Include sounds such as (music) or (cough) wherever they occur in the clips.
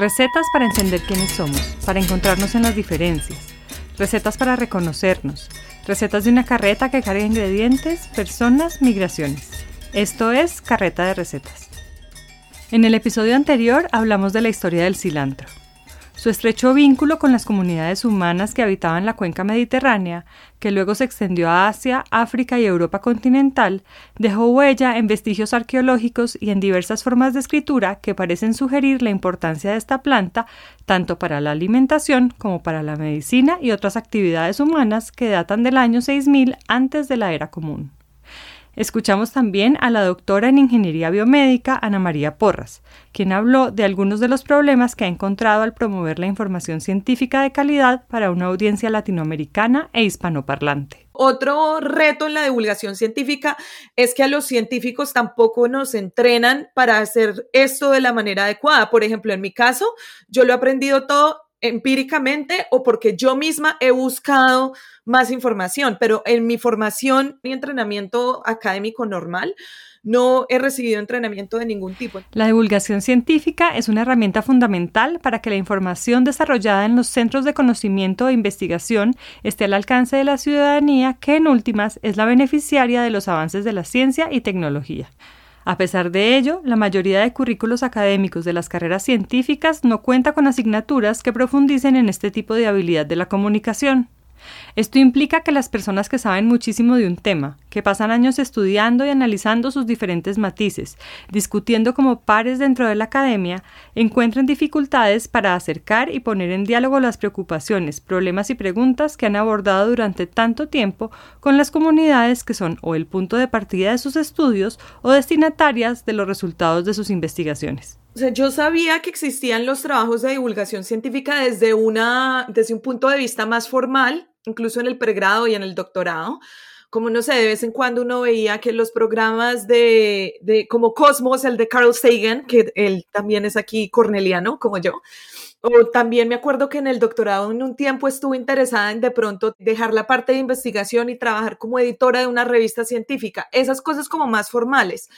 Recetas para entender quiénes somos, para encontrarnos en las diferencias. Recetas para reconocernos. Recetas de una carreta que carga ingredientes, personas, migraciones. Esto es Carreta de Recetas. En el episodio anterior hablamos de la historia del cilantro. Su estrecho vínculo con las comunidades humanas que habitaban la cuenca mediterránea, que luego se extendió a Asia, África y Europa continental, dejó huella en vestigios arqueológicos y en diversas formas de escritura que parecen sugerir la importancia de esta planta tanto para la alimentación como para la medicina y otras actividades humanas que datan del año 6000 antes de la era común. Escuchamos también a la doctora en Ingeniería Biomédica Ana María Porras, quien habló de algunos de los problemas que ha encontrado al promover la información científica de calidad para una audiencia latinoamericana e hispanoparlante. Otro reto en la divulgación científica es que a los científicos tampoco nos entrenan para hacer esto de la manera adecuada. Por ejemplo, en mi caso, yo lo he aprendido todo empíricamente o porque yo misma he buscado más información, pero en mi formación y entrenamiento académico normal, no he recibido entrenamiento de ningún tipo. La divulgación científica es una herramienta fundamental para que la información desarrollada en los centros de conocimiento e investigación esté al alcance de la ciudadanía, que en últimas es la beneficiaria de los avances de la ciencia y tecnología. A pesar de ello, la mayoría de currículos académicos de las carreras científicas no cuenta con asignaturas que profundicen en este tipo de habilidad de la comunicación. Esto implica que las personas que saben muchísimo de un tema, que pasan años estudiando y analizando sus diferentes matices, discutiendo como pares dentro de la academia, encuentren dificultades para acercar y poner en diálogo las preocupaciones, problemas y preguntas que han abordado durante tanto tiempo con las comunidades que son o el punto de partida de sus estudios o destinatarias de los resultados de sus investigaciones. yo sabía que existían los trabajos de divulgación científica desde, una, desde un punto de vista más formal, incluso en el pregrado y en el doctorado, como no sé, de vez en cuando uno veía que los programas de, de como Cosmos, el de Carl Sagan, que él también es aquí corneliano, como yo, o también me acuerdo que en el doctorado en un tiempo estuve interesada en de pronto dejar la parte de investigación y trabajar como editora de una revista científica, esas cosas como más formales.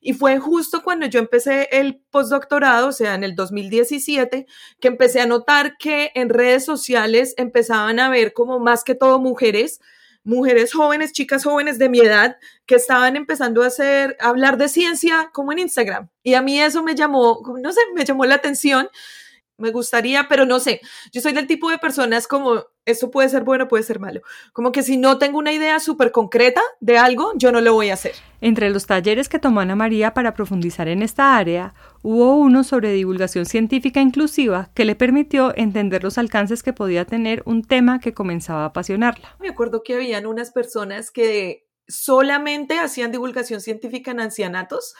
Y fue justo cuando yo empecé el postdoctorado, o sea, en el 2017, que empecé a notar que en redes sociales empezaban a ver como más que todo mujeres, mujeres jóvenes, chicas jóvenes de mi edad, que estaban empezando a hacer, a hablar de ciencia como en Instagram. Y a mí eso me llamó, no sé, me llamó la atención me gustaría, pero no sé, yo soy del tipo de personas como, esto puede ser bueno, puede ser malo, como que si no tengo una idea súper concreta de algo, yo no lo voy a hacer. Entre los talleres que tomó Ana María para profundizar en esta área, hubo uno sobre divulgación científica inclusiva que le permitió entender los alcances que podía tener un tema que comenzaba a apasionarla. Me acuerdo que habían unas personas que solamente hacían divulgación científica en ancianatos,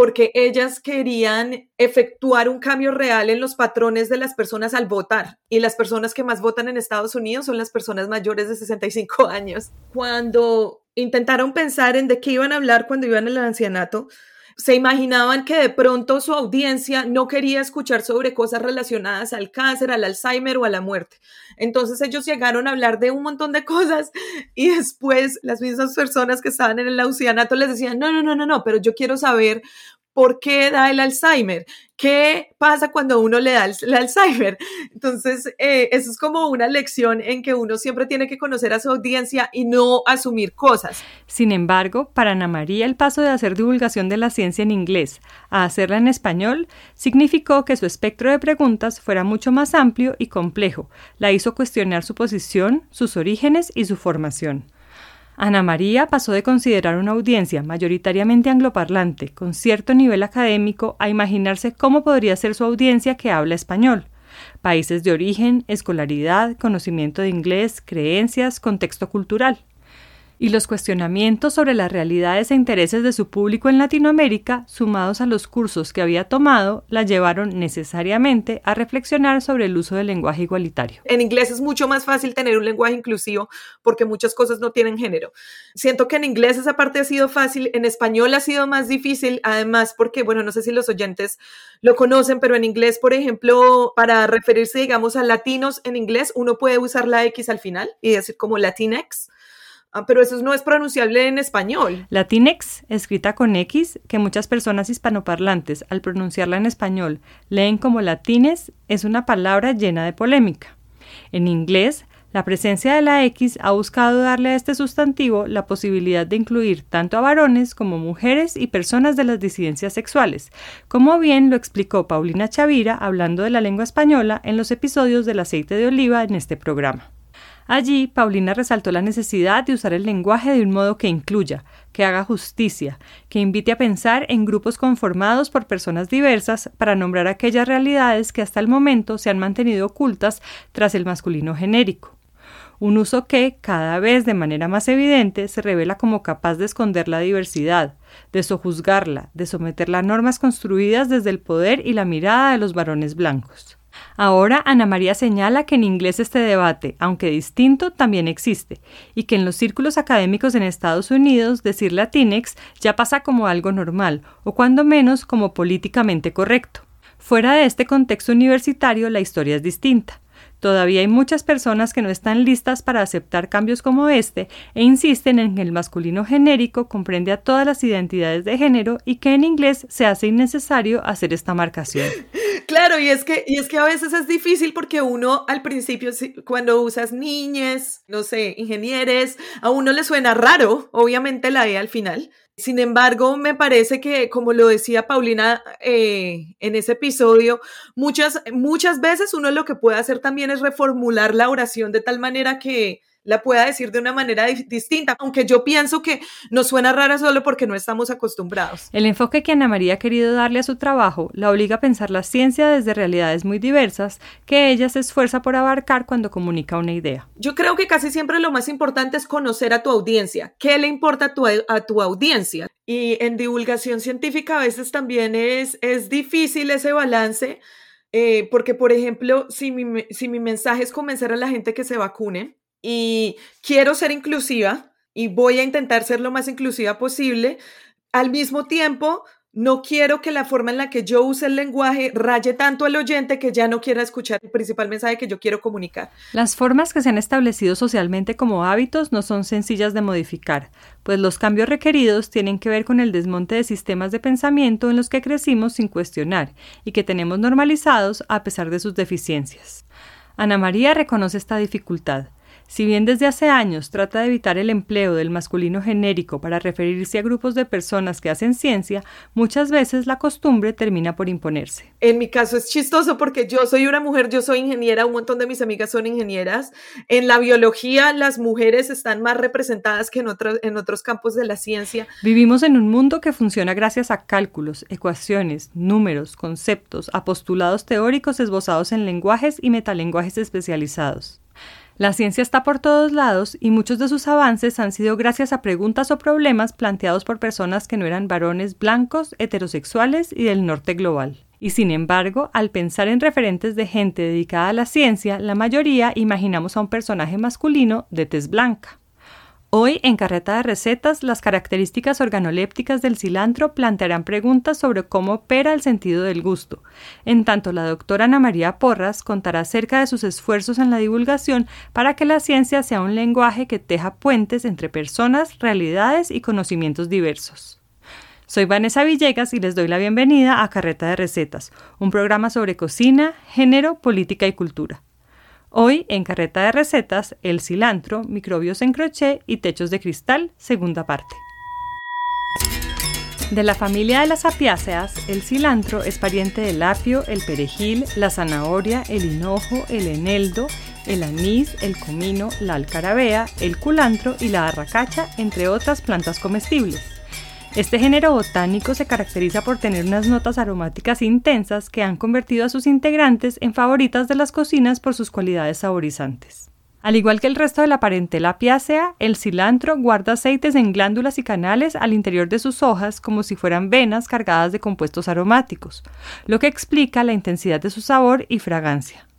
porque ellas querían efectuar un cambio real en los patrones de las personas al votar. Y las personas que más votan en Estados Unidos son las personas mayores de 65 años. Cuando intentaron pensar en de qué iban a hablar cuando iban al ancianato, se imaginaban que de pronto su audiencia no quería escuchar sobre cosas relacionadas al cáncer, al Alzheimer o a la muerte. Entonces ellos llegaron a hablar de un montón de cosas (laughs) y después las mismas personas que estaban en el ancianato les decían, no, no, no, no, no, pero yo quiero saber ¿Por qué da el Alzheimer? ¿Qué pasa cuando uno le da el, Alzheimer? Entonces, eh, eso es como una lección en que uno siempre tiene que conocer a su audiencia y no asumir cosas. Sin embargo, para Ana María el paso de hacer divulgación de la ciencia en inglés a hacerla en español significó que su espectro de preguntas fuera mucho más amplio y complejo. La hizo cuestionar su posición, sus orígenes y su formación. Ana María pasó de considerar una audiencia mayoritariamente angloparlante, con cierto nivel académico, a imaginarse cómo podría ser su audiencia que habla español. Países de origen, escolaridad, conocimiento de inglés, creencias, contexto cultural y los cuestionamientos sobre las realidades e intereses de su público en Latinoamérica, sumados a los cursos que había tomado, la llevaron necesariamente a reflexionar sobre el uso del lenguaje igualitario. En inglés es mucho más fácil tener un lenguaje inclusivo porque muchas cosas no tienen género. Siento que en inglés esa parte ha sido fácil, en español ha sido más difícil, además porque, bueno, no sé si los oyentes lo conocen, pero en inglés, por ejemplo, para referirse, digamos, a latinos en inglés, uno puede usar la X al final y decir como Latinx Ah, pero eso no es pronunciable en español. Latinx, escrita con X, que muchas personas hispanoparlantes al pronunciarla en español leen como latines, es una palabra llena de polémica. En inglés, la presencia de la X ha buscado darle a este sustantivo la posibilidad de incluir tanto a varones como mujeres y personas de las disidencias sexuales, como bien lo explicó Paulina Chavira hablando de la lengua española en los episodios del aceite de oliva en este programa. Allí, Paulina resaltó la necesidad de usar el lenguaje de un modo que incluya, que haga justicia, que invite a pensar en grupos conformados por personas diversas para nombrar aquellas realidades que hasta el momento se han mantenido ocultas tras el masculino genérico. Un uso que, cada vez de manera más evidente, se revela como capaz de esconder la diversidad, de sojuzgarla, de someterla a normas construidas desde el poder y la mirada de los varones blancos. Ahora Ana María señala que en inglés este debate, aunque distinto, también existe, y que en los círculos académicos en Estados Unidos decir latinex ya pasa como algo normal, o cuando menos como políticamente correcto. Fuera de este contexto universitario la historia es distinta. Todavía hay muchas personas que no están listas para aceptar cambios como este e insisten en que el masculino genérico comprende a todas las identidades de género y que en inglés se hace innecesario hacer esta marcación. (laughs) Claro, y es que, y es que a veces es difícil porque uno al principio, cuando usas niñes, no sé, ingenieres, a uno le suena raro, obviamente la E al final. Sin embargo, me parece que, como lo decía Paulina eh, en ese episodio, muchas, muchas veces uno lo que puede hacer también es reformular la oración de tal manera que, la pueda decir de una manera distinta, aunque yo pienso que nos suena rara solo porque no estamos acostumbrados. El enfoque que Ana María ha querido darle a su trabajo la obliga a pensar la ciencia desde realidades muy diversas que ella se esfuerza por abarcar cuando comunica una idea. Yo creo que casi siempre lo más importante es conocer a tu audiencia. ¿Qué le importa a tu, a tu audiencia? Y en divulgación científica a veces también es, es difícil ese balance. Eh, porque, por ejemplo, si mi, si mi mensaje es convencer a la gente que se vacune, y quiero ser inclusiva y voy a intentar ser lo más inclusiva posible. Al mismo tiempo, no quiero que la forma en la que yo use el lenguaje raye tanto al oyente que ya no quiera escuchar el principal mensaje que yo quiero comunicar. Las formas que se han establecido socialmente como hábitos no son sencillas de modificar, pues los cambios requeridos tienen que ver con el desmonte de sistemas de pensamiento en los que crecimos sin cuestionar y que tenemos normalizados a pesar de sus deficiencias. Ana María reconoce esta dificultad si bien desde hace años trata de evitar el empleo del masculino genérico para referirse a grupos de personas que hacen ciencia, muchas veces la costumbre termina por imponerse. En mi caso es chistoso porque yo soy una mujer, yo soy ingeniera, un montón de mis amigas son ingenieras. En la biología las mujeres están más representadas que en, en otros campos de la ciencia. Vivimos en un mundo que funciona gracias a cálculos, ecuaciones, números, conceptos, a postulados teóricos esbozados en lenguajes y metalenguajes especializados. La ciencia está por todos lados y muchos de sus avances han sido gracias a preguntas o problemas planteados por personas que no eran varones blancos, heterosexuales y del norte global. Y sin embargo, al pensar en referentes de gente dedicada a la ciencia, la mayoría imaginamos a un personaje masculino de tez blanca. Hoy, en Carreta de Recetas, las características organolépticas del cilantro plantearán preguntas sobre cómo opera el sentido del gusto. En tanto, la doctora Ana María Porras contará acerca de sus esfuerzos en la divulgación para que la ciencia sea un lenguaje que teja puentes entre personas, realidades y conocimientos diversos. Soy Vanessa Villegas y les doy la bienvenida a Carreta de Recetas, un programa sobre cocina, género, política y cultura. Hoy, en Carreta de Recetas, el cilantro, microbios en crochet y techos de cristal, segunda parte. De la familia de las apiáceas, el cilantro es pariente del apio, el perejil, la zanahoria, el hinojo, el eneldo, el anís, el comino, la alcarabea, el culantro y la arracacha, entre otras plantas comestibles. Este género botánico se caracteriza por tener unas notas aromáticas intensas que han convertido a sus integrantes en favoritas de las cocinas por sus cualidades saborizantes. Al igual que el resto de la parentela apiácea, el cilantro guarda aceites en glándulas y canales al interior de sus hojas como si fueran venas cargadas de compuestos aromáticos, lo que explica la intensidad de su sabor y fragancia.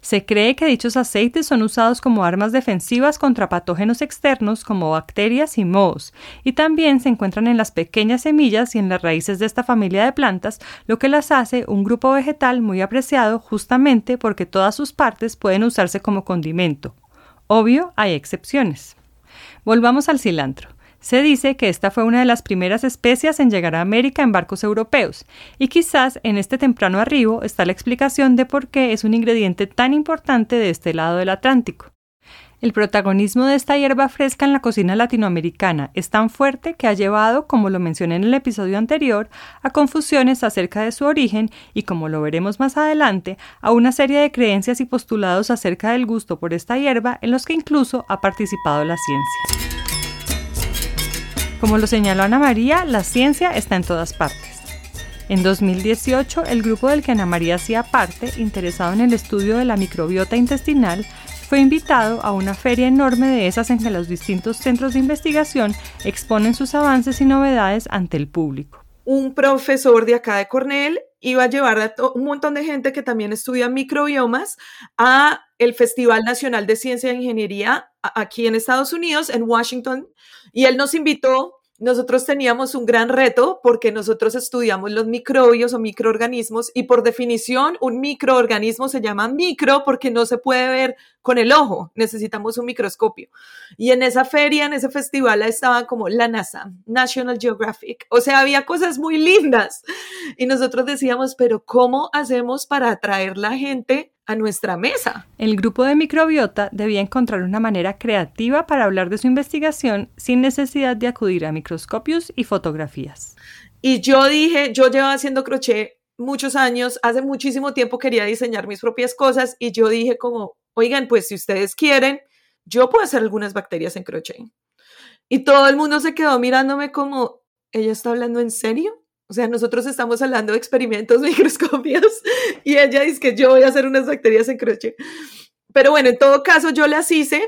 Se cree que dichos aceites son usados como armas defensivas contra patógenos externos como bacterias y mohos, y también se encuentran en las pequeñas semillas y en las raíces de esta familia de plantas, lo que las hace un grupo vegetal muy apreciado justamente porque todas sus partes pueden usarse como condimento. Obvio, hay excepciones. Volvamos al cilantro. Se dice que esta fue una de las primeras especias en llegar a América en barcos europeos, y quizás en este temprano arribo está la explicación de por qué es un ingrediente tan importante de este lado del Atlántico. El protagonismo de esta hierba fresca en la cocina latinoamericana es tan fuerte que ha llevado, como lo mencioné en el episodio anterior, a confusiones acerca de su origen y, como lo veremos más adelante, a una serie de creencias y postulados acerca del gusto por esta hierba en los que incluso ha participado la ciencia. Como lo señaló Ana María, la ciencia está en todas partes. En 2018, el grupo del que Ana María hacía parte, interesado en el estudio de la microbiota intestinal, fue invitado a una feria enorme de esas en que los distintos centros de investigación exponen sus avances y novedades ante el público. Un profesor de acá de Cornell iba a llevar a un montón de gente que también estudia microbiomas a el Festival Nacional de Ciencia e Ingeniería aquí en Estados Unidos, en Washington, y él nos invitó nosotros teníamos un gran reto porque nosotros estudiamos los microbios o microorganismos y por definición un microorganismo se llama micro porque no se puede ver con el ojo, necesitamos un microscopio. Y en esa feria, en ese festival estaba como la NASA, National Geographic, o sea, había cosas muy lindas y nosotros decíamos, pero ¿cómo hacemos para atraer la gente a nuestra mesa. El grupo de microbiota debía encontrar una manera creativa para hablar de su investigación sin necesidad de acudir a microscopios y fotografías. Y yo dije, yo llevaba haciendo crochet muchos años, hace muchísimo tiempo quería diseñar mis propias cosas y yo dije como, oigan, pues si ustedes quieren, yo puedo hacer algunas bacterias en crochet. Y todo el mundo se quedó mirándome como, ¿ella está hablando en serio? O sea, nosotros estamos hablando de experimentos (laughs) microscopios y ella dice que yo voy a hacer unas bacterias en crochet. Pero bueno, en todo caso yo las hice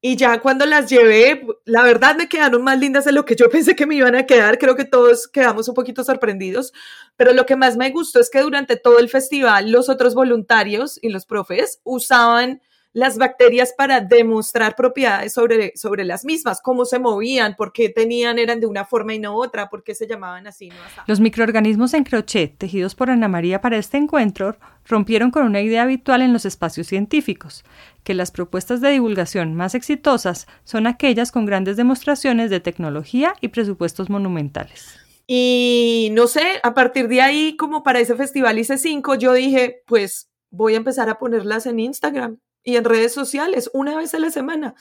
y ya cuando las llevé, la verdad me quedaron más lindas de lo que yo (laughs) pensé que me iban a quedar. Creo que todos quedamos un poquito sorprendidos. Pero lo que más me gustó es que durante todo el festival los otros voluntarios y los profes usaban las bacterias para demostrar propiedades sobre, sobre las mismas, cómo se movían, por qué tenían, eran de una forma y no otra, por qué se llamaban así. No Los microorganismos en crochet, tejidos por Ana María para este encuentro, rompieron con una idea habitual en los espacios científicos, que las propuestas de divulgación más exitosas son aquellas con grandes demostraciones de tecnología y presupuestos monumentales. Y no sé, a partir de ahí, como para ese festival hice cinco, yo dije, pues voy a empezar a ponerlas en Instagram y en redes sociales una vez a la semana.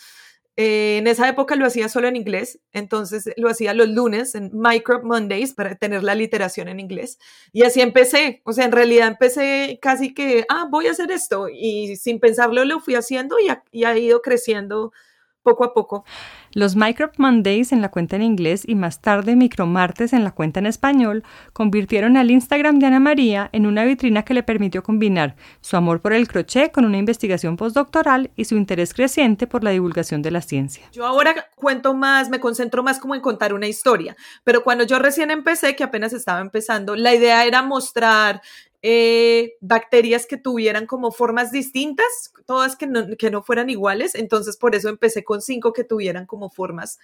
Eh, en esa época lo hacía solo en inglés, entonces lo hacía los lunes en Micro Mondays para tener la literación en inglés. Y así empecé, o sea, en realidad empecé casi que, ah, voy a hacer esto y sin pensarlo lo fui haciendo y y ha ido creciendo poco a poco. Los Micro Mondays en la cuenta en inglés y más tarde Micromartes en la cuenta en español convirtieron al Instagram de Ana María en una vitrina que le permitió combinar su amor por el crochet con una investigación postdoctoral y su interés creciente por la divulgación de la ciencia. Yo ahora cuento más, me concentro más como en contar una historia, pero cuando yo recién empecé, que apenas estaba empezando, la idea era mostrar eh, bacterias que tuvieran como formas distintas, todas que no, que no fueran iguales. Entonces, por eso empecé con cinco que tuvieran como formas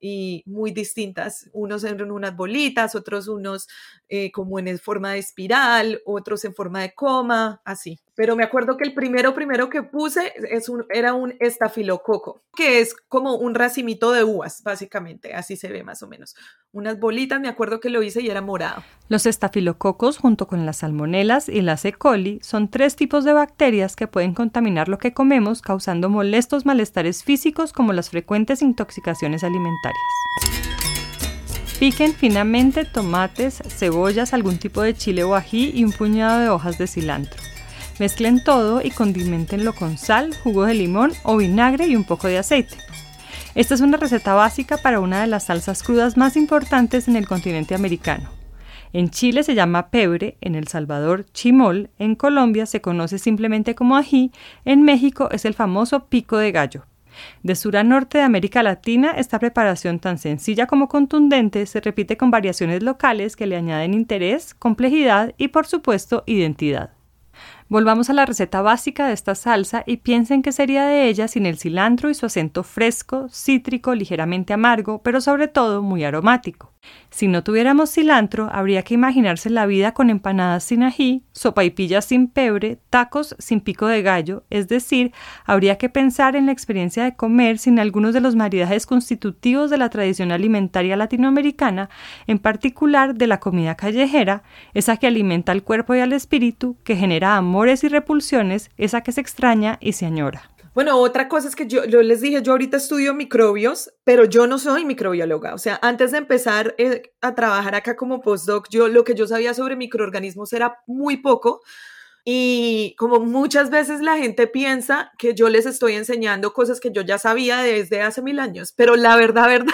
y muy distintas. Unos en unas bolitas, otros unos eh, como en forma de espiral, otros en forma de coma, así. Pero me acuerdo que el primero, primero que puse es un, era un estafilococo, que es como un racimito de uvas, básicamente, así se ve más o menos. Unas bolitas, me acuerdo que lo hice y era morado. Los estafilococos, junto con las salmonelas y las E. coli, son tres tipos de bacterias que pueden contaminar lo que comemos, causando molestos malestares físicos como las frecuentes intoxicaciones alimentarias. Piquen finamente tomates, cebollas, algún tipo de chile o ají y un puñado de hojas de cilantro. Mezclen todo y condimentenlo con sal, jugo de limón o vinagre y un poco de aceite. Esta es una receta básica para una de las salsas crudas más importantes en el continente americano. En Chile se llama pebre, en El Salvador chimol, en Colombia se conoce simplemente como ají, en México es el famoso pico de gallo. De sur a norte de América Latina, esta preparación tan sencilla como contundente se repite con variaciones locales que le añaden interés, complejidad y, por supuesto, identidad. Volvamos a la receta básica de esta salsa y piensen qué sería de ella sin el cilantro y su acento fresco, cítrico, ligeramente amargo, pero sobre todo muy aromático. Si no tuviéramos cilantro, habría que imaginarse la vida con empanadas sin ají, sopaipillas sin pebre, tacos sin pico de gallo, es decir, habría que pensar en la experiencia de comer sin algunos de los maridajes constitutivos de la tradición alimentaria latinoamericana, en particular de la comida callejera, esa que alimenta al cuerpo y al espíritu, que genera amores y repulsiones, esa que se extraña y se añora. Bueno, otra cosa es que yo, les dije, yo ahorita estudio microbios, pero yo no soy microbióloga. O sea, antes de empezar eh, a trabajar acá como postdoc, yo lo que yo sabía sobre microorganismos era muy poco. Y como muchas veces la gente piensa que yo les estoy enseñando cosas que yo ya sabía desde hace mil años, pero la verdad, (laughs) verdad,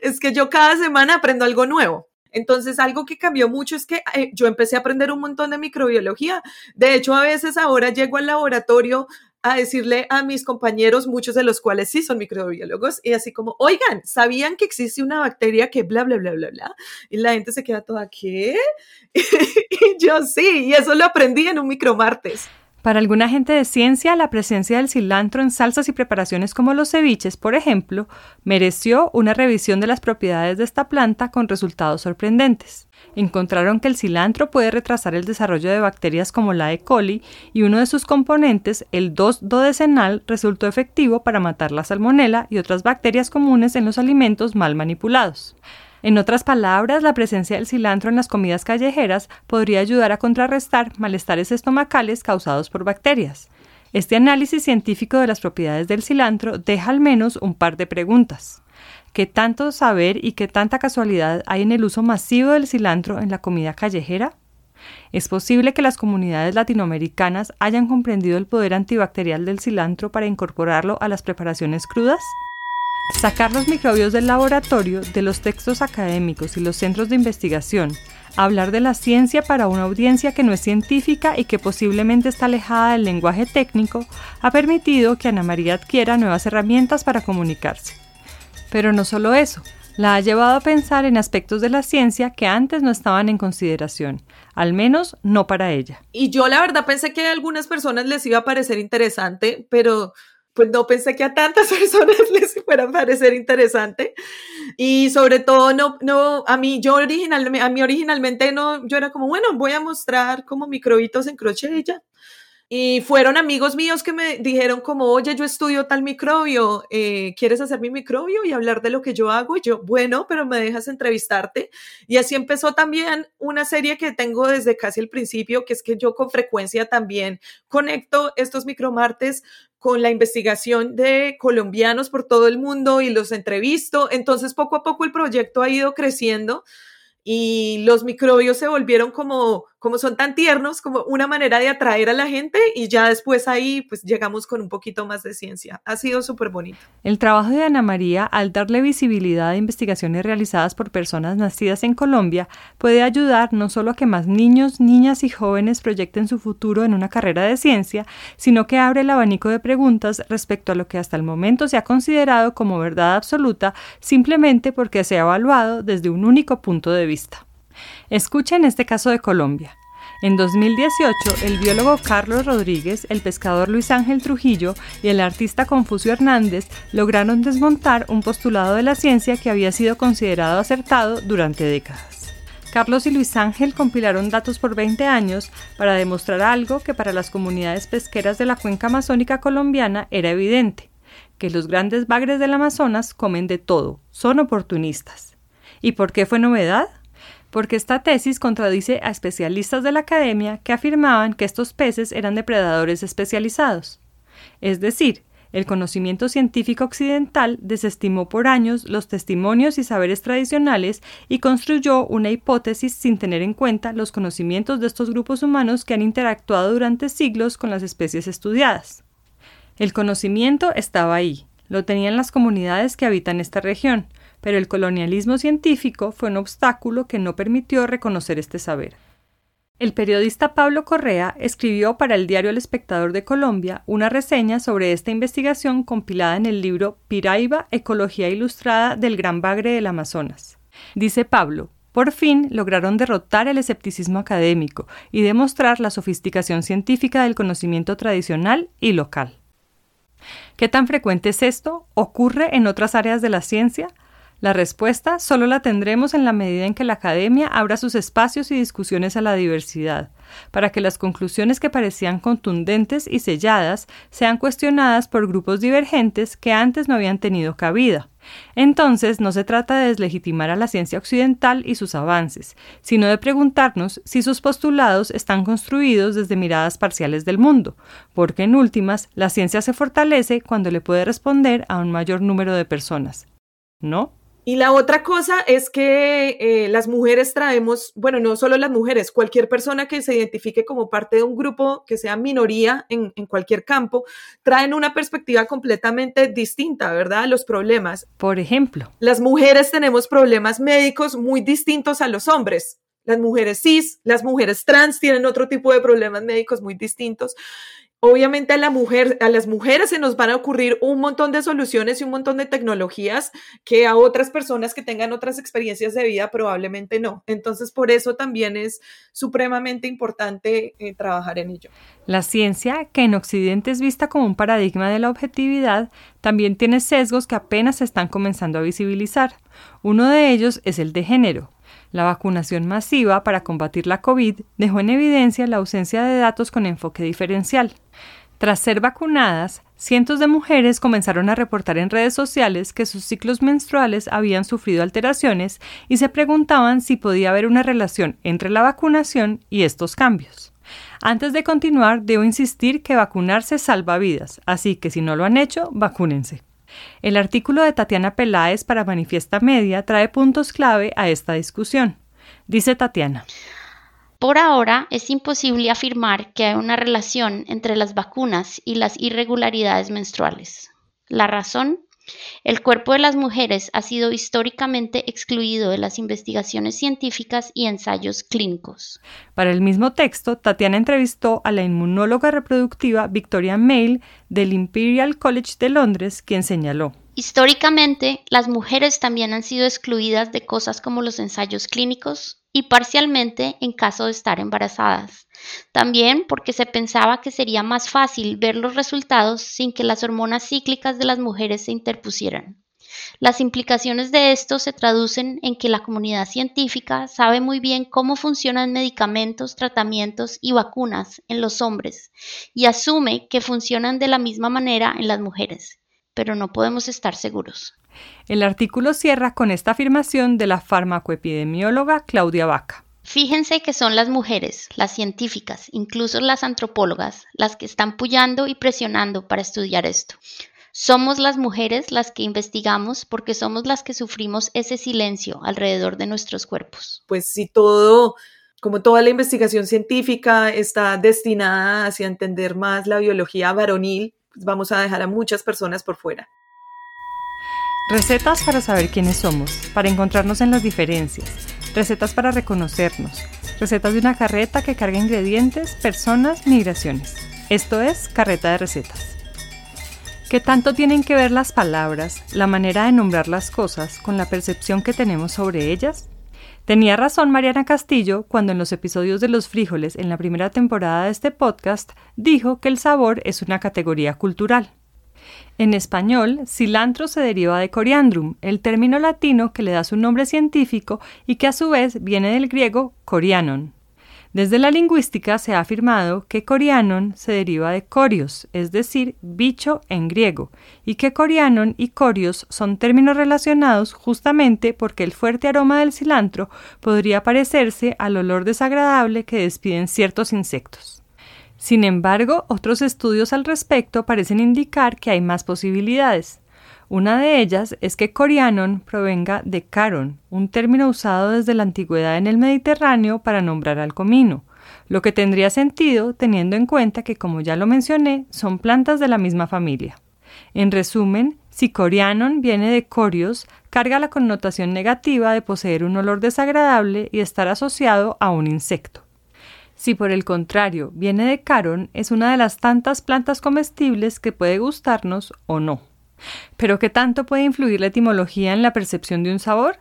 es que yo cada semana aprendo algo nuevo. Entonces, algo que cambió mucho es que eh, yo empecé a aprender un montón de microbiología. De hecho, a veces ahora llego al laboratorio a decirle a mis compañeros, muchos de los cuales sí son microbiólogos, y así como, oigan, ¿sabían que existe una bacteria que bla, bla, bla, bla, bla? Y la gente se queda toda, ¿qué? (laughs) y yo sí, y eso lo aprendí en un micromartes. Para alguna gente de ciencia, la presencia del cilantro en salsas y preparaciones como los ceviches, por ejemplo, mereció una revisión de las propiedades de esta planta con resultados sorprendentes. Encontraron que el cilantro puede retrasar el desarrollo de bacterias como la E. coli y uno de sus componentes, el 2-dodecenal, resultó efectivo para matar la salmonela y otras bacterias comunes en los alimentos mal manipulados. En otras palabras, la presencia del cilantro en las comidas callejeras podría ayudar a contrarrestar malestares estomacales causados por bacterias. Este análisis científico de las propiedades del cilantro deja al menos un par de preguntas. ¿Qué tanto saber y qué tanta casualidad hay en el uso masivo del cilantro en la comida callejera? ¿Es posible que las comunidades latinoamericanas hayan comprendido el poder antibacterial del cilantro para incorporarlo a las preparaciones crudas? Sacar los microbios del laboratorio, de los textos académicos y los centros de investigación, hablar de la ciencia para una audiencia que no es científica y que posiblemente está alejada del lenguaje técnico, ha permitido que Ana María adquiera nuevas herramientas para comunicarse. Pero no solo eso, la ha llevado a pensar en aspectos de la ciencia que antes no estaban en consideración, al menos no para ella. Y yo la verdad pensé que a algunas personas les iba a parecer interesante, pero pues no pensé que a tantas (laughs) personas les fuera a parecer interesante. Y sobre todo, no, no, a mí, yo originalmente, a mí originalmente no, yo era como, bueno, voy a mostrar como microbitos en crochet y ya. Y fueron amigos míos que me dijeron como, oye, yo estudio tal microbio, eh, ¿quieres hacer mi microbio y hablar de lo que yo hago? Y yo, bueno, pero me dejas entrevistarte. Y así empezó también una serie que tengo desde casi el principio, que es que yo con frecuencia también conecto estos micromartes con la investigación de colombianos por todo el mundo y los entrevisto. Entonces, poco a poco el proyecto ha ido creciendo y los microbios se volvieron como, como son tan tiernos, como una manera de atraer a la gente y ya después ahí pues llegamos con un poquito más de ciencia. Ha sido súper bonito. El trabajo de Ana María, al darle visibilidad a investigaciones realizadas por personas nacidas en Colombia, puede ayudar no solo a que más niños, niñas y jóvenes proyecten su futuro en una carrera de ciencia, sino que abre el abanico de preguntas respecto a lo que hasta el momento se ha considerado como verdad absoluta simplemente porque se ha evaluado desde un único punto de vista. Escuchen este caso de Colombia. En 2018, el biólogo Carlos Rodríguez, el pescador Luis Ángel Trujillo y el artista Confucio Hernández lograron desmontar un postulado de la ciencia que había sido considerado acertado durante décadas. Carlos y Luis Ángel compilaron datos por 20 años para demostrar algo que para las comunidades pesqueras de la cuenca amazónica colombiana era evidente, que los grandes bagres del Amazonas comen de todo, son oportunistas. ¿Y por qué fue novedad? Porque esta tesis contradice a especialistas de la academia que afirmaban que estos peces eran depredadores especializados. Es decir, el conocimiento científico occidental desestimó por años los testimonios y saberes tradicionales y construyó una hipótesis sin tener en cuenta los conocimientos de estos grupos humanos que han interactuado durante siglos con las especies estudiadas. El conocimiento estaba ahí, lo tenían las comunidades que habitan esta región, pero el colonialismo científico fue un obstáculo que no permitió reconocer este saber. El periodista Pablo Correa escribió para el diario El Espectador de Colombia una reseña sobre esta investigación compilada en el libro Piraiba, Ecología Ilustrada del Gran Bagre del Amazonas. Dice Pablo, por fin lograron derrotar el escepticismo académico y demostrar la sofisticación científica del conocimiento tradicional y local. ¿Qué tan frecuente es esto? ¿Ocurre en otras áreas de la ciencia? La respuesta solo la tendremos en la medida en que la academia abra sus espacios y discusiones a la diversidad, para que las conclusiones que parecían contundentes y selladas sean cuestionadas por grupos divergentes que antes no habían tenido cabida. Entonces no se trata de deslegitimar a la ciencia occidental y sus avances, sino de preguntarnos si sus postulados están construidos desde miradas parciales del mundo, porque en últimas la ciencia se fortalece cuando le puede responder a un mayor número de personas. ¿No? Y la otra cosa es que eh, las mujeres traemos, bueno, no solo las mujeres, cualquier persona que se identifique como parte de un grupo que sea minoría en, en cualquier campo, traen una perspectiva completamente distinta, ¿verdad? Los problemas. Por ejemplo, las mujeres tenemos problemas médicos muy distintos a los hombres. Las mujeres cis, las mujeres trans tienen otro tipo de problemas médicos muy distintos. Obviamente a la mujer, a las mujeres se nos van a ocurrir un montón de soluciones y un montón de tecnologías que a otras personas que tengan otras experiencias de vida probablemente no. Entonces, por eso también es supremamente importante eh, trabajar en ello. La ciencia, que en Occidente es vista como un paradigma de la objetividad, también tiene sesgos que apenas se están comenzando a visibilizar. Uno de ellos es el de género. La vacunación masiva para combatir la COVID dejó en evidencia la ausencia de datos con enfoque diferencial. Tras ser vacunadas, cientos de mujeres comenzaron a reportar en redes sociales que sus ciclos menstruales habían sufrido alteraciones y se preguntaban si podía haber una relación entre la vacunación y estos cambios. Antes de continuar, debo insistir que vacunarse salva vidas, así que si no lo han hecho, vacúnense. El artículo de Tatiana Peláez para Manifiesta Media trae puntos clave a esta discusión. Dice Tatiana. Por ahora es imposible afirmar que hay una relación entre las vacunas y las irregularidades menstruales. La razón el cuerpo de las mujeres ha sido históricamente excluido de las investigaciones científicas y ensayos clínicos. Para el mismo texto, Tatiana entrevistó a la inmunóloga reproductiva Victoria Mail del Imperial College de Londres, quien señaló Históricamente, las mujeres también han sido excluidas de cosas como los ensayos clínicos y parcialmente en caso de estar embarazadas. También porque se pensaba que sería más fácil ver los resultados sin que las hormonas cíclicas de las mujeres se interpusieran. Las implicaciones de esto se traducen en que la comunidad científica sabe muy bien cómo funcionan medicamentos, tratamientos y vacunas en los hombres y asume que funcionan de la misma manera en las mujeres, pero no podemos estar seguros. El artículo cierra con esta afirmación de la farmacoepidemióloga Claudia Vaca. Fíjense que son las mujeres, las científicas, incluso las antropólogas, las que están puyando y presionando para estudiar esto. Somos las mujeres las que investigamos porque somos las que sufrimos ese silencio alrededor de nuestros cuerpos. Pues si todo, como toda la investigación científica está destinada hacia entender más la biología varonil, pues vamos a dejar a muchas personas por fuera. Recetas para saber quiénes somos, para encontrarnos en las diferencias recetas para reconocernos, recetas de una carreta que carga ingredientes, personas, migraciones. Esto es Carreta de Recetas. ¿Qué tanto tienen que ver las palabras, la manera de nombrar las cosas, con la percepción que tenemos sobre ellas? Tenía razón Mariana Castillo cuando en los episodios de los frijoles en la primera temporada de este podcast dijo que el sabor es una categoría cultural. En español, cilantro se deriva de coriandrum, el término latino que le da su nombre científico y que a su vez viene del griego corianon. Desde la lingüística se ha afirmado que corianon se deriva de corios, es decir, bicho en griego, y que corianon y corios son términos relacionados justamente porque el fuerte aroma del cilantro podría parecerse al olor desagradable que despiden ciertos insectos. Sin embargo, otros estudios al respecto parecen indicar que hay más posibilidades. Una de ellas es que corianon provenga de caron, un término usado desde la antigüedad en el Mediterráneo para nombrar al comino, lo que tendría sentido teniendo en cuenta que, como ya lo mencioné, son plantas de la misma familia. En resumen, si corianon viene de corios, carga la connotación negativa de poseer un olor desagradable y estar asociado a un insecto. Si por el contrario viene de caron, es una de las tantas plantas comestibles que puede gustarnos o no. Pero ¿qué tanto puede influir la etimología en la percepción de un sabor?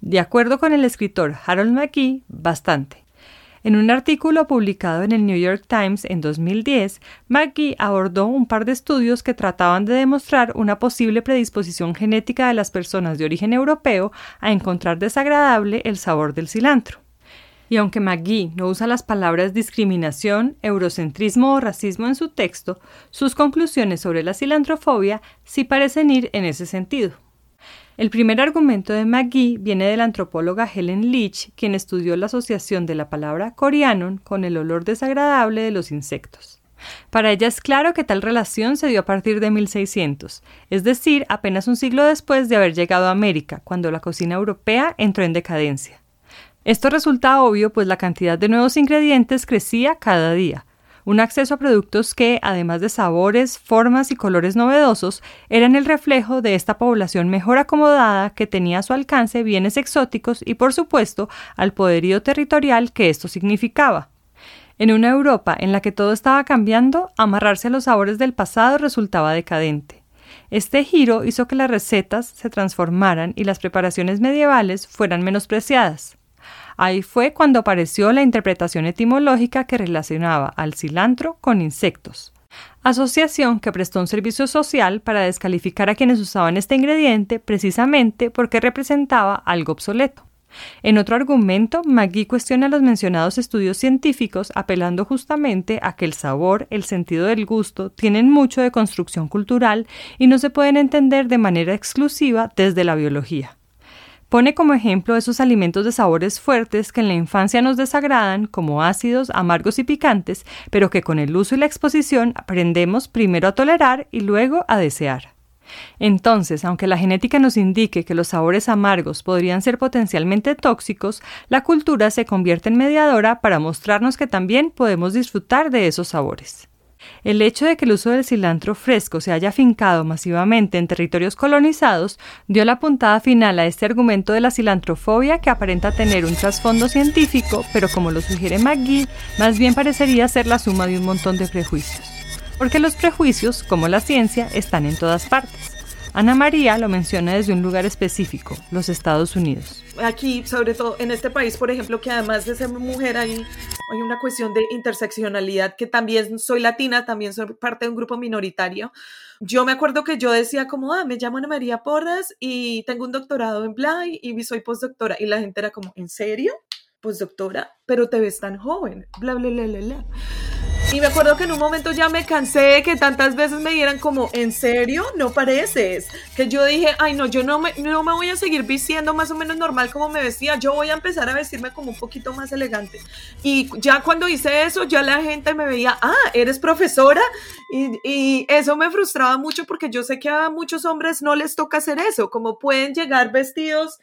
De acuerdo con el escritor Harold McGee, bastante. En un artículo publicado en el New York Times en 2010, McGee abordó un par de estudios que trataban de demostrar una posible predisposición genética de las personas de origen europeo a encontrar desagradable el sabor del cilantro. Y aunque McGee no usa las palabras discriminación, eurocentrismo o racismo en su texto, sus conclusiones sobre la cilantrofobia sí parecen ir en ese sentido. El primer argumento de McGee viene de la antropóloga Helen Leach, quien estudió la asociación de la palabra corianon con el olor desagradable de los insectos. Para ella es claro que tal relación se dio a partir de 1600, es decir, apenas un siglo después de haber llegado a América, cuando la cocina europea entró en decadencia. Esto resulta obvio pues la cantidad de nuevos ingredientes crecía cada día, un acceso a productos que, además de sabores, formas y colores novedosos, eran el reflejo de esta población mejor acomodada que tenía a su alcance bienes exóticos y, por supuesto, al poderío territorial que esto significaba. En una Europa en la que todo estaba cambiando, amarrarse a los sabores del pasado resultaba decadente. Este giro hizo que las recetas se transformaran y las preparaciones medievales fueran menospreciadas. Ahí fue cuando apareció la interpretación etimológica que relacionaba al cilantro con insectos, asociación que prestó un servicio social para descalificar a quienes usaban este ingrediente precisamente porque representaba algo obsoleto. En otro argumento, McGee cuestiona los mencionados estudios científicos apelando justamente a que el sabor, el sentido del gusto, tienen mucho de construcción cultural y no se pueden entender de manera exclusiva desde la biología. Pone como ejemplo esos alimentos de sabores fuertes que en la infancia nos desagradan, como ácidos, amargos y picantes, pero que con el uso y la exposición aprendemos primero a tolerar y luego a desear. Entonces, aunque la genética nos indique que los sabores amargos podrían ser potencialmente tóxicos, la cultura se convierte en mediadora para mostrarnos que también podemos disfrutar de esos sabores. El hecho de que el uso del cilantro fresco se haya afincado masivamente en territorios colonizados dio la puntada final a este argumento de la cilantrofobia que aparenta tener un trasfondo científico, pero como lo sugiere McGee, más bien parecería ser la suma de un montón de prejuicios. Porque los prejuicios, como la ciencia, están en todas partes. Ana María lo menciona desde un lugar específico, los Estados Unidos. Aquí, sobre todo en este país, por ejemplo, que además de ser mujer hay, hay una cuestión de interseccionalidad, que también soy latina, también soy parte de un grupo minoritario. Yo me acuerdo que yo decía como, ah, me llamo Ana María Porras y tengo un doctorado en Blay y soy postdoctora. Y la gente era como, ¿en serio? Postdoctora, pero te ves tan joven, bla, bla, bla, bla, bla. Y me acuerdo que en un momento ya me cansé de que tantas veces me dieran como, ¿en serio? No pareces. Que yo dije, ay no, yo no me, no me voy a seguir vistiendo más o menos normal como me vestía, yo voy a empezar a vestirme como un poquito más elegante. Y ya cuando hice eso, ya la gente me veía, ah, eres profesora. Y, y eso me frustraba mucho porque yo sé que a muchos hombres no les toca hacer eso, como pueden llegar vestidos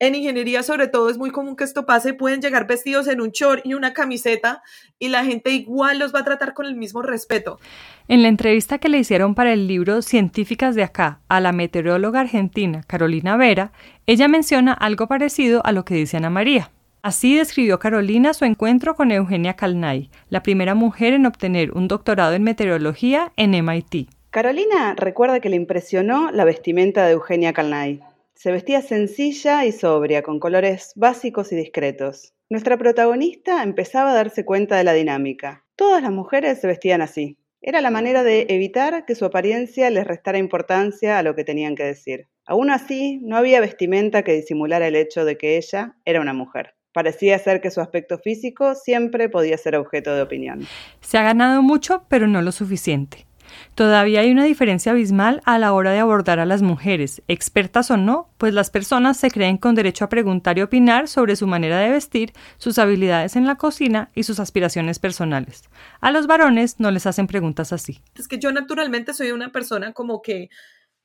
en ingeniería, sobre todo, es muy común que esto pase. Pueden llegar vestidos en un short y una camiseta y la gente igual los va a tratar con el mismo respeto. En la entrevista que le hicieron para el libro Científicas de acá a la meteoróloga argentina Carolina Vera, ella menciona algo parecido a lo que dice Ana María. Así describió Carolina su encuentro con Eugenia Kalnay, la primera mujer en obtener un doctorado en meteorología en MIT. Carolina recuerda que le impresionó la vestimenta de Eugenia Kalnay. Se vestía sencilla y sobria, con colores básicos y discretos. Nuestra protagonista empezaba a darse cuenta de la dinámica. Todas las mujeres se vestían así. Era la manera de evitar que su apariencia les restara importancia a lo que tenían que decir. Aún así, no había vestimenta que disimulara el hecho de que ella era una mujer. Parecía ser que su aspecto físico siempre podía ser objeto de opinión. Se ha ganado mucho, pero no lo suficiente. Todavía hay una diferencia abismal a la hora de abordar a las mujeres, expertas o no, pues las personas se creen con derecho a preguntar y opinar sobre su manera de vestir, sus habilidades en la cocina y sus aspiraciones personales. A los varones no les hacen preguntas así. Es que yo naturalmente soy una persona como que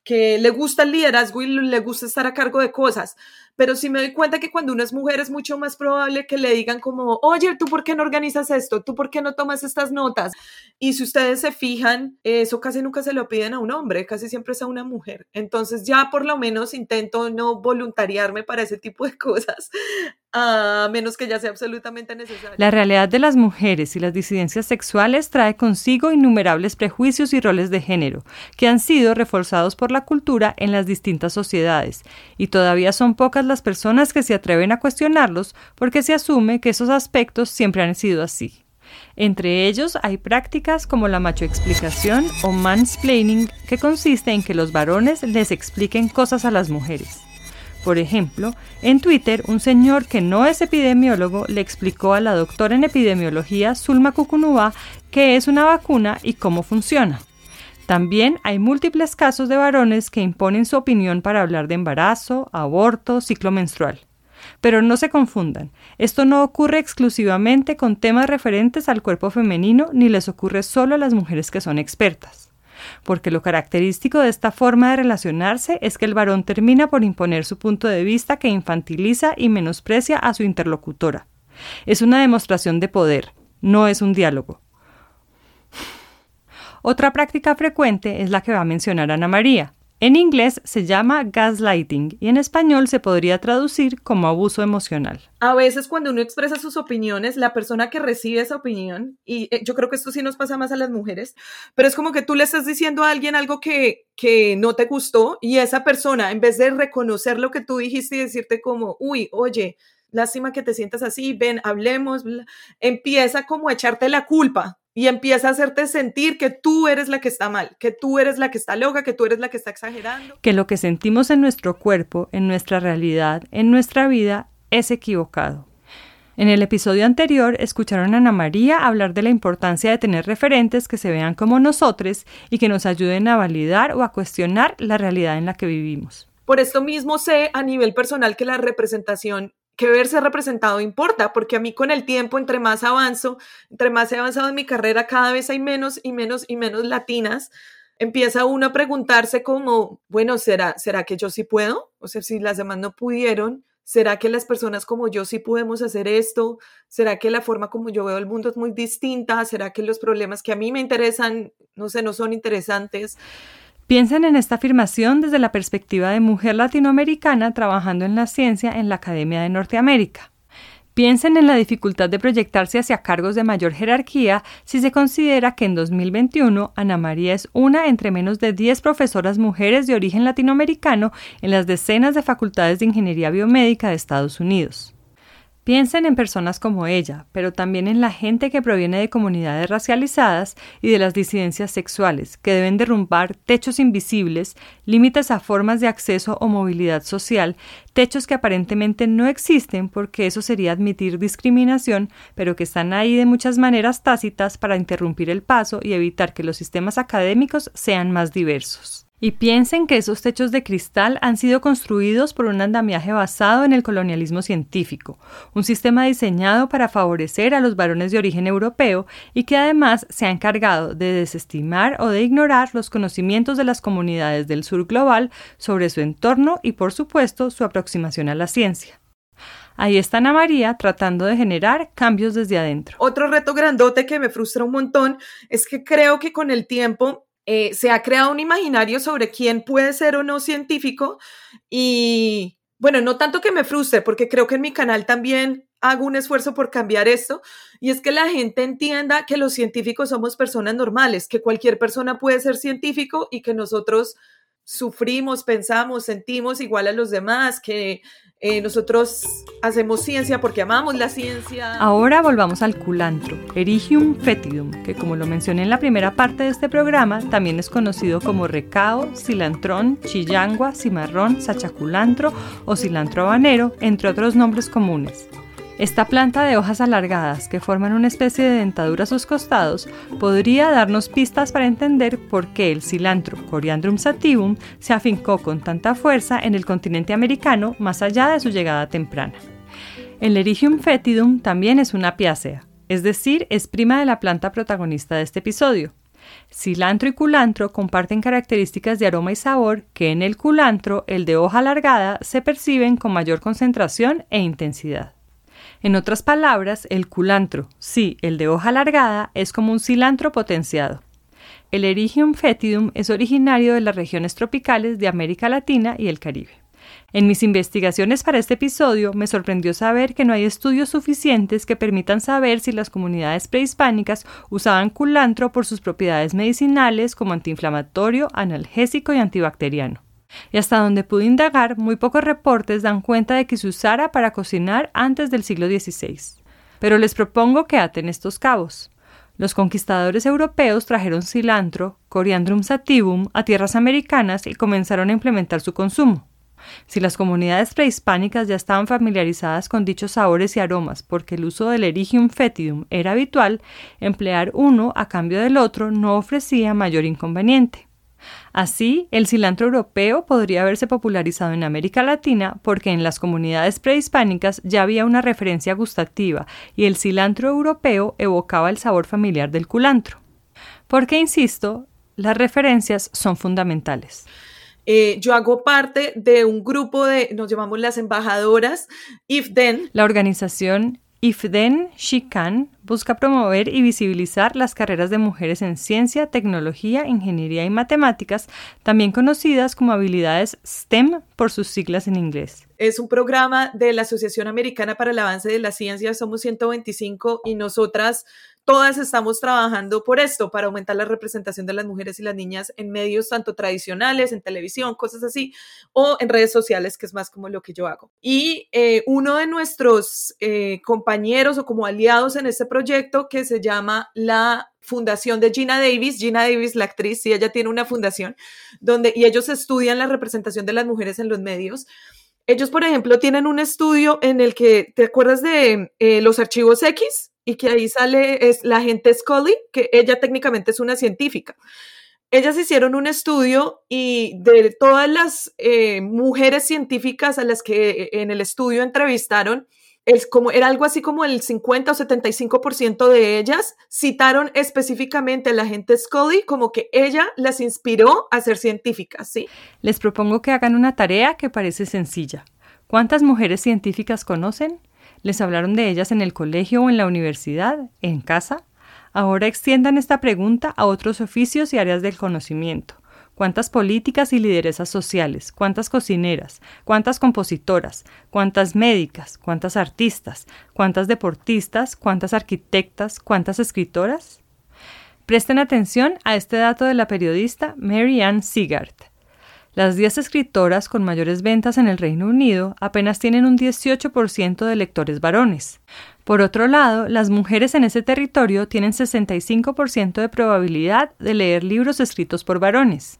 que le gusta el liderazgo y le gusta estar a cargo de cosas, pero sí me doy cuenta que cuando una es mujer es mucho más probable que le digan como, oye, ¿tú por qué no organizas esto? ¿Tú por qué no tomas estas notas? Y si ustedes se fijan, eso casi nunca se lo piden a un hombre, casi siempre es a una mujer. Entonces ya por lo menos intento no voluntariarme para ese tipo de (laughs) cosas a menos que ya sea absolutamente necesario. La realidad de las mujeres y las disidencias sexuales trae consigo innumerables prejuicios y roles de género, que han sido reforzados por la cultura en las distintas sociedades, y todavía son pocas las personas que se atreven a cuestionarlos porque se asume que esos aspectos siempre han sido así. Entre ellos hay prácticas como la machoexplicación o mansplaining, que consiste en que los varones les expliquen cosas a las mujeres. Por ejemplo, en Twitter, un señor que no es epidemiólogo le explicó a la doctora en epidemiología Zulma Kukunua qué es una vacuna y cómo funciona. También hay múltiples casos de varones que imponen su opinión para hablar de embarazo, aborto, ciclo menstrual. Pero no se confundan, esto no ocurre exclusivamente con temas referentes al cuerpo femenino ni les ocurre solo a las mujeres que son expertas porque lo característico de esta forma de relacionarse es que el varón termina por imponer su punto de vista que infantiliza y menosprecia a su interlocutora. Es una demostración de poder, no es un diálogo. Otra práctica frecuente es la que va a mencionar Ana María, en inglés se llama gaslighting y en español se podría traducir como abuso emocional. A veces cuando uno expresa sus opiniones, la persona que recibe esa opinión, y eh, yo creo que esto sí nos pasa más a las mujeres, pero es como que tú le estás diciendo a alguien algo que, que no te gustó y esa persona, en vez de reconocer lo que tú dijiste y decirte como, uy, oye, lástima que te sientas así, ven, hablemos, empieza como a echarte la culpa y empieza a hacerte sentir que tú eres la que está mal, que tú eres la que está loca, que tú eres la que está exagerando. Que lo que sentimos en nuestro cuerpo, en nuestra realidad, en nuestra vida, es equivocado. En el episodio anterior escucharon a Ana María hablar de la importancia de tener referentes que se vean como nosotros y que nos ayuden a validar o a cuestionar la realidad en la que vivimos. Por esto mismo sé a nivel personal que la representación que verse representado importa, porque a mí con el tiempo, entre más avanzo, entre más he avanzado en mi carrera, cada vez hay menos y menos y menos latinas. Empieza uno a preguntarse como, bueno, ¿será, ¿será que yo sí puedo? O sea, si las demás no pudieron, ¿será que las personas como yo sí podemos hacer esto? ¿Será que la forma como yo veo el mundo es muy distinta? ¿Será que los problemas que a mí me interesan, no sé, no son interesantes? Piensen en esta afirmación desde la perspectiva de mujer latinoamericana trabajando en la ciencia en la Academia de Norteamérica. Piensen en la dificultad de proyectarse hacia cargos de mayor jerarquía si se considera que en 2021 Ana María es una entre menos de 10 profesoras mujeres de origen latinoamericano en las decenas de facultades de ingeniería biomédica de Estados Unidos. Piensen en personas como ella, pero también en la gente que proviene de comunidades racializadas y de las disidencias sexuales, que deben derrumbar techos invisibles, límites a formas de acceso o movilidad social, techos que aparentemente no existen porque eso sería admitir discriminación, pero que están ahí de muchas maneras tácitas para interrumpir el paso y evitar que los sistemas académicos sean más diversos. Y piensen que esos techos de cristal han sido construidos por un andamiaje basado en el colonialismo científico, un sistema diseñado para favorecer a los varones de origen europeo y que además se ha encargado de desestimar o de ignorar los conocimientos de las comunidades del sur global sobre su entorno y por supuesto su aproximación a la ciencia. Ahí está Ana María tratando de generar cambios desde adentro. Otro reto grandote que me frustra un montón es que creo que con el tiempo eh, se ha creado un imaginario sobre quién puede ser o no científico y bueno, no tanto que me frustre, porque creo que en mi canal también hago un esfuerzo por cambiar esto, y es que la gente entienda que los científicos somos personas normales, que cualquier persona puede ser científico y que nosotros sufrimos, pensamos, sentimos igual a los demás, que eh, nosotros hacemos ciencia porque amamos la ciencia. Ahora volvamos al culantro, Erigium fetidum, que como lo mencioné en la primera parte de este programa, también es conocido como recao, cilantrón, chillangua, cimarrón, sachaculantro o cilantro habanero, entre otros nombres comunes. Esta planta de hojas alargadas que forman una especie de dentadura a sus costados podría darnos pistas para entender por qué el cilantro Coriandrum sativum se afincó con tanta fuerza en el continente americano más allá de su llegada temprana. El Erigium fetidum también es una piácea, es decir, es prima de la planta protagonista de este episodio. Cilantro y culantro comparten características de aroma y sabor que en el culantro, el de hoja alargada, se perciben con mayor concentración e intensidad. En otras palabras, el culantro, sí, el de hoja alargada, es como un cilantro potenciado. El Erigium fetidum es originario de las regiones tropicales de América Latina y el Caribe. En mis investigaciones para este episodio me sorprendió saber que no hay estudios suficientes que permitan saber si las comunidades prehispánicas usaban culantro por sus propiedades medicinales como antiinflamatorio, analgésico y antibacteriano. Y hasta donde pude indagar, muy pocos reportes dan cuenta de que se usara para cocinar antes del siglo XVI. Pero les propongo que aten estos cabos. Los conquistadores europeos trajeron cilantro, Coriandrum sativum, a tierras americanas y comenzaron a implementar su consumo. Si las comunidades prehispánicas ya estaban familiarizadas con dichos sabores y aromas porque el uso del Erigium fetidum era habitual, emplear uno a cambio del otro no ofrecía mayor inconveniente. Así, el cilantro europeo podría haberse popularizado en América Latina porque en las comunidades prehispánicas ya había una referencia gustativa y el cilantro europeo evocaba el sabor familiar del culantro. Porque, insisto, las referencias son fundamentales. Eh, yo hago parte de un grupo de, nos llamamos las embajadoras IFDEN. La organización IFDEN SHICAN busca promover y visibilizar las carreras de mujeres en ciencia, tecnología, ingeniería y matemáticas, también conocidas como habilidades STEM por sus siglas en inglés. Es un programa de la Asociación Americana para el Avance de la Ciencia, somos 125 y nosotras todas estamos trabajando por esto, para aumentar la representación de las mujeres y las niñas en medios tanto tradicionales, en televisión, cosas así, o en redes sociales, que es más como lo que yo hago. Y eh, uno de nuestros eh, compañeros o como aliados en este proyecto, que se llama la fundación de Gina Davis, Gina Davis, la actriz, sí, ella tiene una fundación donde, y ellos estudian la representación de las mujeres en los medios. Ellos, por ejemplo, tienen un estudio en el que, ¿te acuerdas de eh, los archivos X? Y que ahí sale es la gente Scully, que ella técnicamente es una científica. Ellas hicieron un estudio y de todas las eh, mujeres científicas a las que en el estudio entrevistaron, es como, era algo así como el 50 o 75% de ellas citaron específicamente a la gente Scully como que ella las inspiró a ser científicas, ¿sí? Les propongo que hagan una tarea que parece sencilla. ¿Cuántas mujeres científicas conocen? ¿Les hablaron de ellas en el colegio o en la universidad? ¿En casa? Ahora extiendan esta pregunta a otros oficios y áreas del conocimiento. ¿Cuántas políticas y lideresas sociales? ¿Cuántas cocineras? ¿Cuántas compositoras? ¿Cuántas médicas? ¿Cuántas artistas? ¿Cuántas deportistas? ¿Cuántas arquitectas? ¿Cuántas escritoras? Presten atención a este dato de la periodista Mary Ann Sigart. Las 10 escritoras con mayores ventas en el Reino Unido apenas tienen un 18% de lectores varones. Por otro lado, las mujeres en ese territorio tienen 65% de probabilidad de leer libros escritos por varones.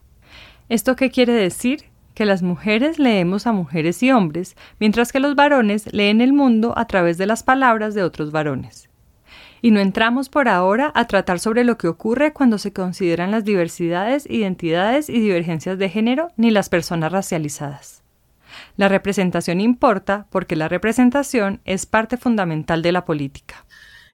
¿Esto qué quiere decir? Que las mujeres leemos a mujeres y hombres, mientras que los varones leen el mundo a través de las palabras de otros varones y no entramos por ahora a tratar sobre lo que ocurre cuando se consideran las diversidades, identidades y divergencias de género ni las personas racializadas. La representación importa porque la representación es parte fundamental de la política.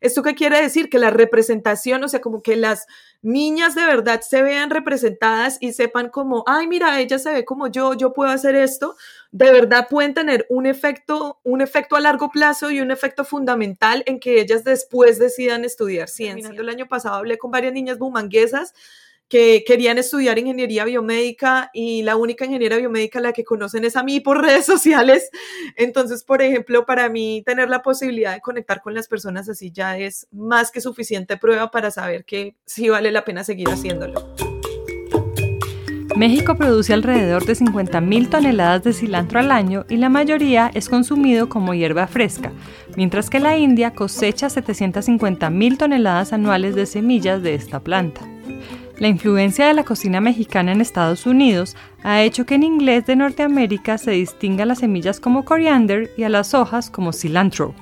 ¿Esto qué quiere decir? Que la representación, o sea, como que las niñas de verdad se vean representadas y sepan como, ay, mira, ella se ve como yo, yo puedo hacer esto, de verdad pueden tener un efecto, un efecto a largo plazo y un efecto fundamental en que ellas después decidan estudiar ciencia. El año pasado hablé con varias niñas bumanguesas que querían estudiar ingeniería biomédica y la única ingeniera biomédica la que conocen es a mí por (laughs) redes sociales. Entonces, por ejemplo, para mí tener la posibilidad de conectar con las personas así ya es más que suficiente prueba para saber que sí vale la pena seguir haciéndolo. México produce alrededor de 50.000 toneladas de cilantro al año y la mayoría es consumido como hierba fresca, mientras que la India cosecha 750.000 toneladas anuales de semillas de esta planta. La influencia de la cocina mexicana en Estados Unidos ha hecho que en inglés de Norteamérica se distinga las semillas como coriander y a las hojas como cilantro.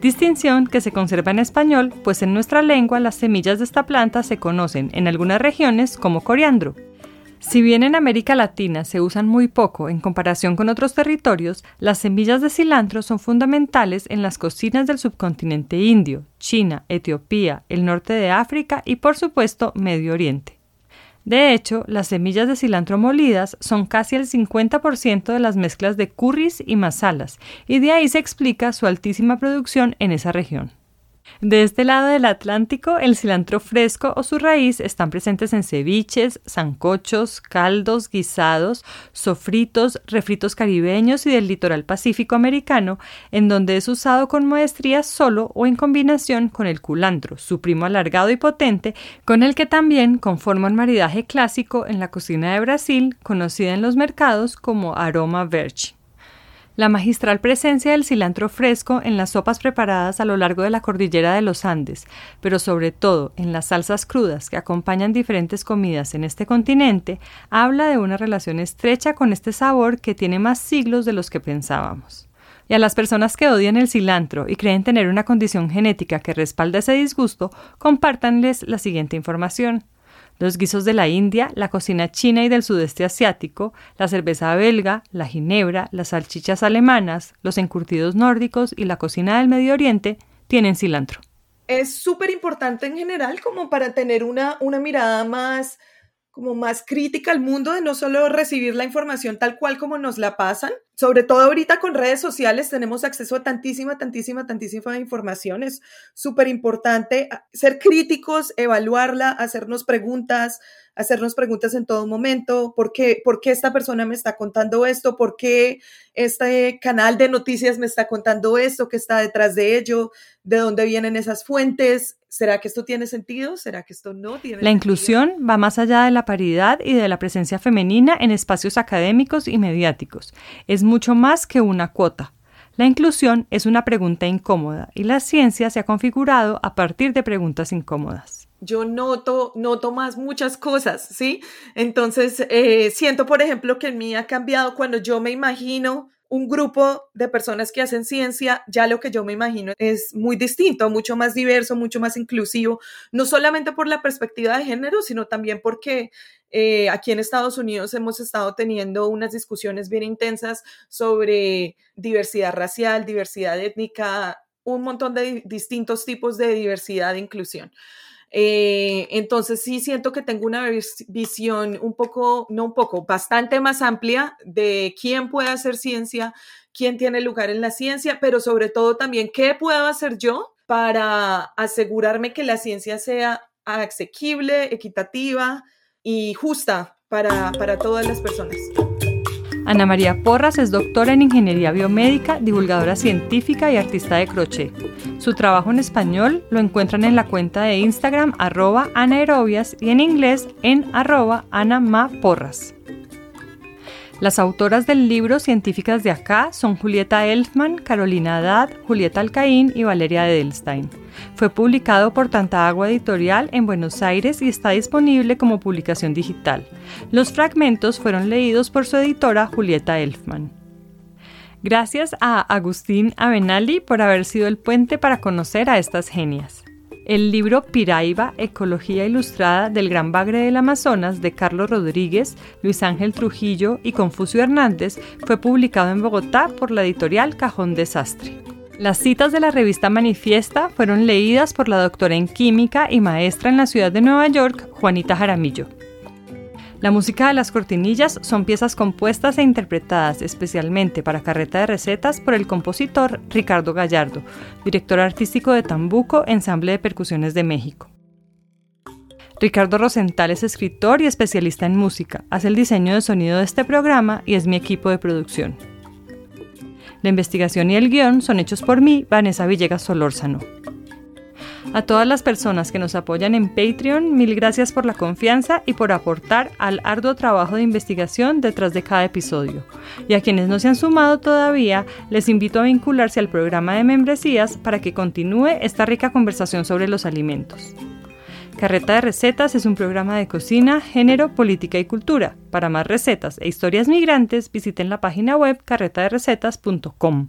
Distinción que se conserva en español, pues en nuestra lengua las semillas de esta planta se conocen en algunas regiones como coriandro. Si bien en América Latina se usan muy poco en comparación con otros territorios, las semillas de cilantro son fundamentales en las cocinas del subcontinente indio, China, Etiopía, el norte de África y por supuesto Medio Oriente. De hecho, las semillas de cilantro molidas son casi el 50% de las mezclas de curries y masalas, y de ahí se explica su altísima producción en esa región. De este lado del Atlántico, el cilantro fresco o su raíz están presentes en ceviches, zancochos, caldos, guisados, sofritos, refritos caribeños y del litoral pacífico americano, en donde es usado con maestría solo o en combinación con el culantro, su primo alargado y potente, con el que también conforma un maridaje clásico en la cocina de Brasil, conocida en los mercados como aroma verde. La magistral presencia del cilantro fresco en las sopas preparadas a lo largo de la cordillera de los Andes, pero sobre todo en las salsas crudas que acompañan diferentes comidas en este continente, habla de una relación estrecha con este sabor que tiene más siglos de los que pensábamos. Y a las personas que odian el cilantro y creen tener una condición genética que respalda ese disgusto, compártanles la siguiente información los guisos de la India, la cocina china y del sudeste asiático, la cerveza belga, la ginebra, las salchichas alemanas, los encurtidos nórdicos y la cocina del Medio Oriente tienen cilantro. Es súper importante en general como para tener una, una mirada más como más crítica al mundo de no solo recibir la información tal cual como nos la pasan, sobre todo ahorita con redes sociales tenemos acceso a tantísima, tantísima, tantísima información. Es súper importante ser críticos, evaluarla, hacernos preguntas, hacernos preguntas en todo momento. ¿Por qué, ¿Por qué esta persona me está contando esto? ¿Por qué este canal de noticias me está contando esto? ¿Qué está detrás de ello? ¿De dónde vienen esas fuentes? ¿Será que esto tiene sentido? ¿Será que esto no tiene La inclusión va más allá de la paridad y de la presencia femenina en espacios académicos y mediáticos. Es mucho más que una cuota. La inclusión es una pregunta incómoda y la ciencia se ha configurado a partir de preguntas incómodas. Yo noto, noto más muchas cosas, ¿sí? Entonces, eh, siento, por ejemplo, que en mí ha cambiado cuando yo me imagino un grupo de personas que hacen ciencia, ya lo que yo me imagino es muy distinto, mucho más diverso, mucho más inclusivo, no solamente por la perspectiva de género, sino también porque eh, aquí en Estados Unidos hemos estado teniendo unas discusiones bien intensas sobre diversidad racial, diversidad étnica, un montón de distintos tipos de diversidad e inclusión. Eh, entonces sí siento que tengo una visión un poco, no un poco, bastante más amplia de quién puede hacer ciencia, quién tiene lugar en la ciencia, pero sobre todo también qué puedo hacer yo para asegurarme que la ciencia sea asequible, equitativa y justa para, para todas las personas. Ana María Porras es doctora en Ingeniería Biomédica, divulgadora científica y artista de crochet. Su trabajo en español lo encuentran en la cuenta de Instagram arroba anaerobias y en inglés en arroba anamaporras. Las autoras del libro Científicas de Acá son Julieta Elfman, Carolina Haddad, Julieta Alcaín y Valeria Edelstein. Fue publicado por Tanta Agua Editorial en Buenos Aires y está disponible como publicación digital. Los fragmentos fueron leídos por su editora Julieta Elfman. Gracias a Agustín Avenali por haber sido el puente para conocer a estas genias. El libro Piraiba, Ecología Ilustrada del Gran Bagre del Amazonas de Carlos Rodríguez, Luis Ángel Trujillo y Confucio Hernández fue publicado en Bogotá por la editorial Cajón Desastre. Las citas de la revista Manifiesta fueron leídas por la doctora en química y maestra en la ciudad de Nueva York, Juanita Jaramillo. La música de las cortinillas son piezas compuestas e interpretadas especialmente para carreta de recetas por el compositor Ricardo Gallardo, director artístico de Tambuco, Ensamble de Percusiones de México. Ricardo Rosenthal es escritor y especialista en música, hace el diseño de sonido de este programa y es mi equipo de producción. La investigación y el guion son hechos por mí, Vanessa Villegas Solórzano. A todas las personas que nos apoyan en Patreon, mil gracias por la confianza y por aportar al arduo trabajo de investigación detrás de cada episodio. Y a quienes no se han sumado todavía, les invito a vincularse al programa de membresías para que continúe esta rica conversación sobre los alimentos. Carreta de Recetas es un programa de cocina, género, política y cultura. Para más recetas e historias migrantes, visiten la página web carretaderecetas.com.